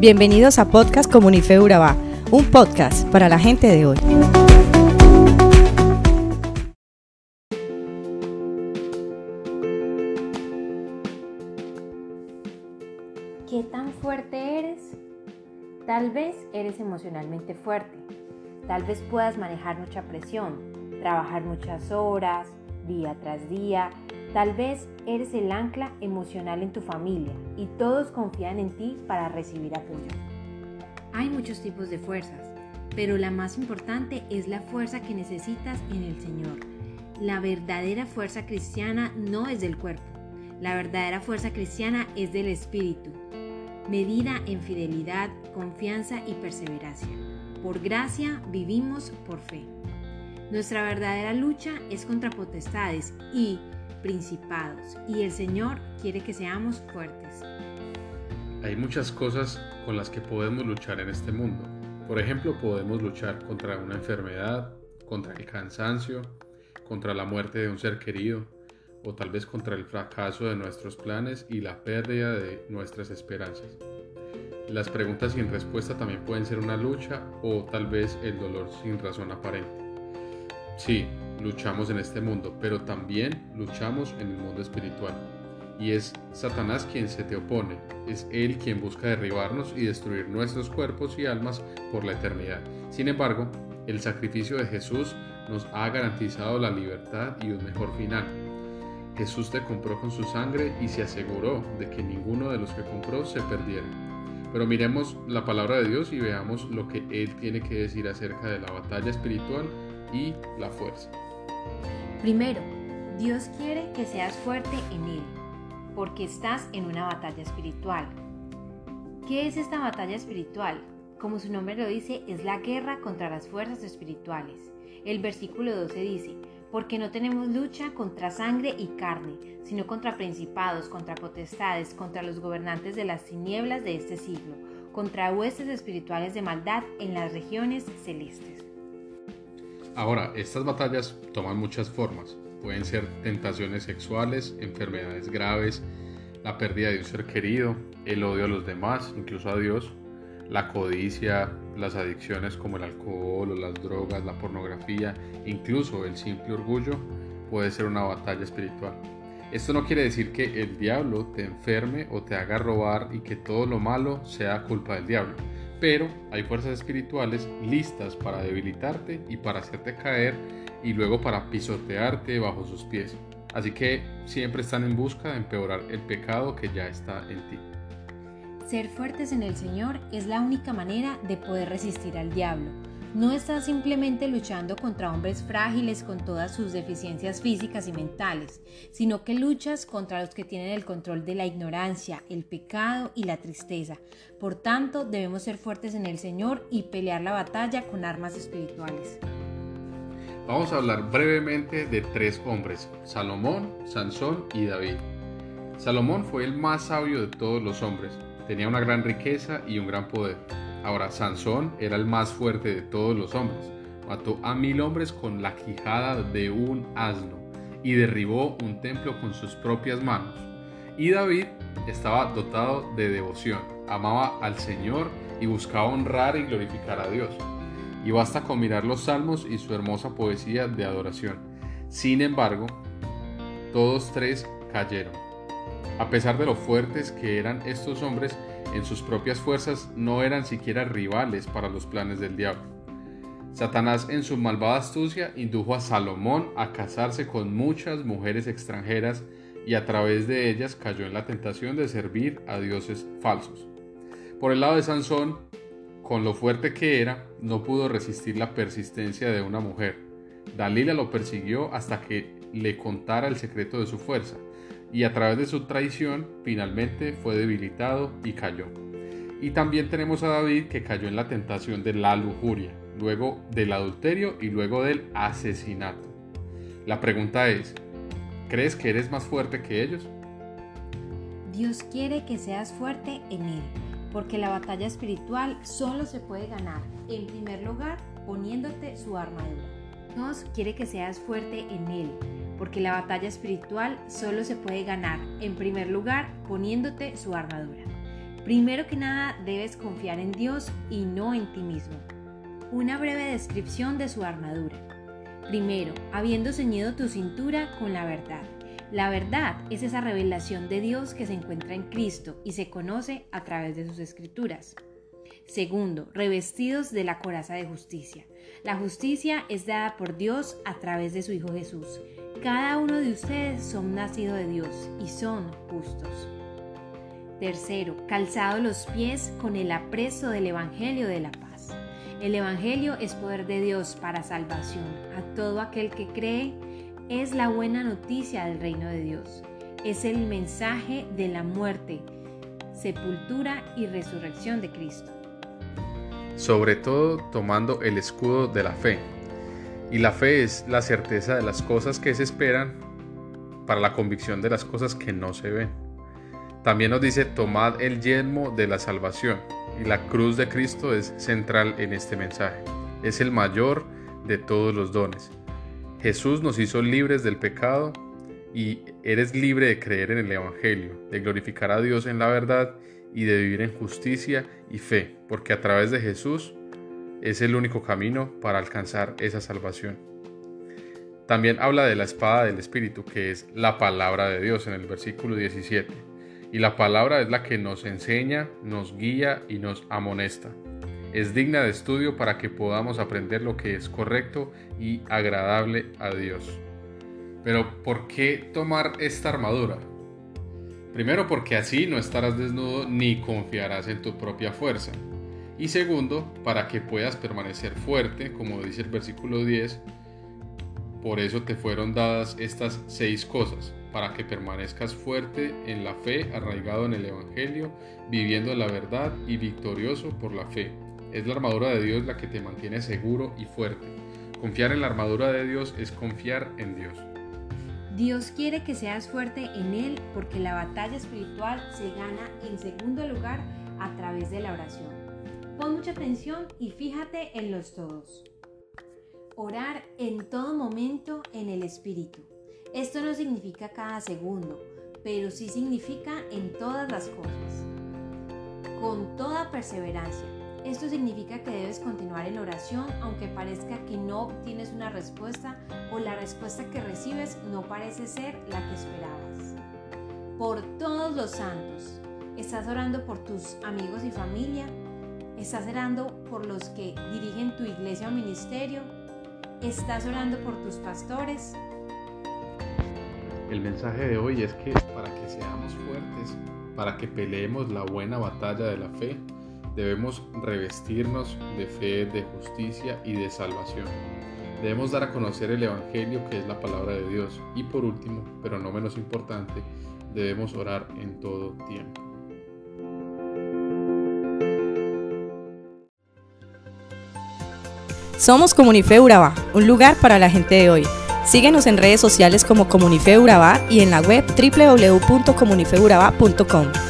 Bienvenidos a Podcast Comunife Urabá, un podcast para la gente de hoy. ¿Qué tan fuerte eres? Tal vez eres emocionalmente fuerte. Tal vez puedas manejar mucha presión, trabajar muchas horas, día tras día. Tal vez eres el ancla emocional en tu familia y todos confían en ti para recibir apoyo. Hay muchos tipos de fuerzas, pero la más importante es la fuerza que necesitas en el Señor. La verdadera fuerza cristiana no es del cuerpo, la verdadera fuerza cristiana es del Espíritu, medida en fidelidad, confianza y perseverancia. Por gracia vivimos por fe. Nuestra verdadera lucha es contra potestades y principados y el Señor quiere que seamos fuertes. Hay muchas cosas con las que podemos luchar en este mundo. Por ejemplo, podemos luchar contra una enfermedad, contra el cansancio, contra la muerte de un ser querido o tal vez contra el fracaso de nuestros planes y la pérdida de nuestras esperanzas. Las preguntas sin respuesta también pueden ser una lucha o tal vez el dolor sin razón aparente. Sí, luchamos en este mundo, pero también luchamos en el mundo espiritual. Y es Satanás quien se te opone, es él quien busca derribarnos y destruir nuestros cuerpos y almas por la eternidad. Sin embargo, el sacrificio de Jesús nos ha garantizado la libertad y un mejor final. Jesús te compró con su sangre y se aseguró de que ninguno de los que compró se perdiera. Pero miremos la palabra de Dios y veamos lo que Él tiene que decir acerca de la batalla espiritual y la fuerza. Primero, Dios quiere que seas fuerte en Él, porque estás en una batalla espiritual. ¿Qué es esta batalla espiritual? Como su nombre lo dice, es la guerra contra las fuerzas espirituales. El versículo 12 dice, porque no tenemos lucha contra sangre y carne, sino contra principados, contra potestades, contra los gobernantes de las tinieblas de este siglo, contra huestes espirituales de maldad en las regiones celestes. Ahora, estas batallas toman muchas formas. Pueden ser tentaciones sexuales, enfermedades graves, la pérdida de un ser querido, el odio a los demás, incluso a Dios, la codicia, las adicciones como el alcohol o las drogas, la pornografía, incluso el simple orgullo, puede ser una batalla espiritual. Esto no quiere decir que el diablo te enferme o te haga robar y que todo lo malo sea culpa del diablo, pero hay fuerzas espirituales listas para debilitarte y para hacerte caer y luego para pisotearte bajo sus pies. Así que siempre están en busca de empeorar el pecado que ya está en ti. Ser fuertes en el Señor es la única manera de poder resistir al diablo. No estás simplemente luchando contra hombres frágiles con todas sus deficiencias físicas y mentales, sino que luchas contra los que tienen el control de la ignorancia, el pecado y la tristeza. Por tanto, debemos ser fuertes en el Señor y pelear la batalla con armas espirituales. Vamos a hablar brevemente de tres hombres, Salomón, Sansón y David. Salomón fue el más sabio de todos los hombres, tenía una gran riqueza y un gran poder. Ahora, Sansón era el más fuerte de todos los hombres. Mató a mil hombres con la quijada de un asno y derribó un templo con sus propias manos. Y David estaba dotado de devoción, amaba al Señor y buscaba honrar y glorificar a Dios. Y basta con mirar los salmos y su hermosa poesía de adoración. Sin embargo, todos tres cayeron. A pesar de lo fuertes que eran estos hombres, en sus propias fuerzas no eran siquiera rivales para los planes del diablo. Satanás en su malvada astucia indujo a Salomón a casarse con muchas mujeres extranjeras y a través de ellas cayó en la tentación de servir a dioses falsos. Por el lado de Sansón, con lo fuerte que era, no pudo resistir la persistencia de una mujer. Dalila lo persiguió hasta que le contara el secreto de su fuerza y a través de su traición finalmente fue debilitado y cayó. Y también tenemos a David que cayó en la tentación de la lujuria, luego del adulterio y luego del asesinato. La pregunta es, ¿crees que eres más fuerte que ellos? Dios quiere que seas fuerte en Él, porque la batalla espiritual solo se puede ganar, en primer lugar, poniéndote su armadura. Dios quiere que seas fuerte en Él, porque la batalla espiritual solo se puede ganar, en primer lugar, poniéndote su armadura. Primero que nada debes confiar en Dios y no en ti mismo. Una breve descripción de su armadura. Primero, habiendo ceñido tu cintura con la verdad. La verdad es esa revelación de Dios que se encuentra en Cristo y se conoce a través de sus escrituras. Segundo, revestidos de la coraza de justicia. La justicia es dada por Dios a través de su Hijo Jesús. Cada uno de ustedes son nacidos de Dios y son justos. Tercero, calzado los pies con el apreso del Evangelio de la paz. El Evangelio es poder de Dios para salvación a todo aquel que cree. Es la buena noticia del reino de Dios. Es el mensaje de la muerte, sepultura y resurrección de Cristo. Sobre todo tomando el escudo de la fe. Y la fe es la certeza de las cosas que se esperan para la convicción de las cosas que no se ven. También nos dice, tomad el yelmo de la salvación. Y la cruz de Cristo es central en este mensaje. Es el mayor de todos los dones. Jesús nos hizo libres del pecado y eres libre de creer en el Evangelio, de glorificar a Dios en la verdad y de vivir en justicia y fe, porque a través de Jesús es el único camino para alcanzar esa salvación. También habla de la espada del Espíritu, que es la palabra de Dios en el versículo 17 y la palabra es la que nos enseña, nos guía y nos amonesta. Es digna de estudio para que podamos aprender lo que es correcto y agradable a Dios. Pero ¿por qué tomar esta armadura? Primero porque así no estarás desnudo ni confiarás en tu propia fuerza. Y segundo, para que puedas permanecer fuerte, como dice el versículo 10, por eso te fueron dadas estas seis cosas para que permanezcas fuerte en la fe, arraigado en el Evangelio, viviendo la verdad y victorioso por la fe. Es la armadura de Dios la que te mantiene seguro y fuerte. Confiar en la armadura de Dios es confiar en Dios. Dios quiere que seas fuerte en Él porque la batalla espiritual se gana en segundo lugar a través de la oración. Pon mucha atención y fíjate en los todos. Orar en todo momento en el Espíritu. Esto no significa cada segundo, pero sí significa en todas las cosas. Con toda perseverancia. Esto significa que debes continuar en oración aunque parezca que no obtienes una respuesta o la respuesta que recibes no parece ser la que esperabas. Por todos los santos. ¿Estás orando por tus amigos y familia? ¿Estás orando por los que dirigen tu iglesia o ministerio? ¿Estás orando por tus pastores? El mensaje de hoy es que para que seamos fuertes, para que peleemos la buena batalla de la fe, debemos revestirnos de fe, de justicia y de salvación. Debemos dar a conocer el Evangelio que es la palabra de Dios. Y por último, pero no menos importante, debemos orar en todo tiempo. Somos Comunife Urabá, un lugar para la gente de hoy. Síguenos en redes sociales como Comunife Urabá y en la web www.comunifeurabá.com.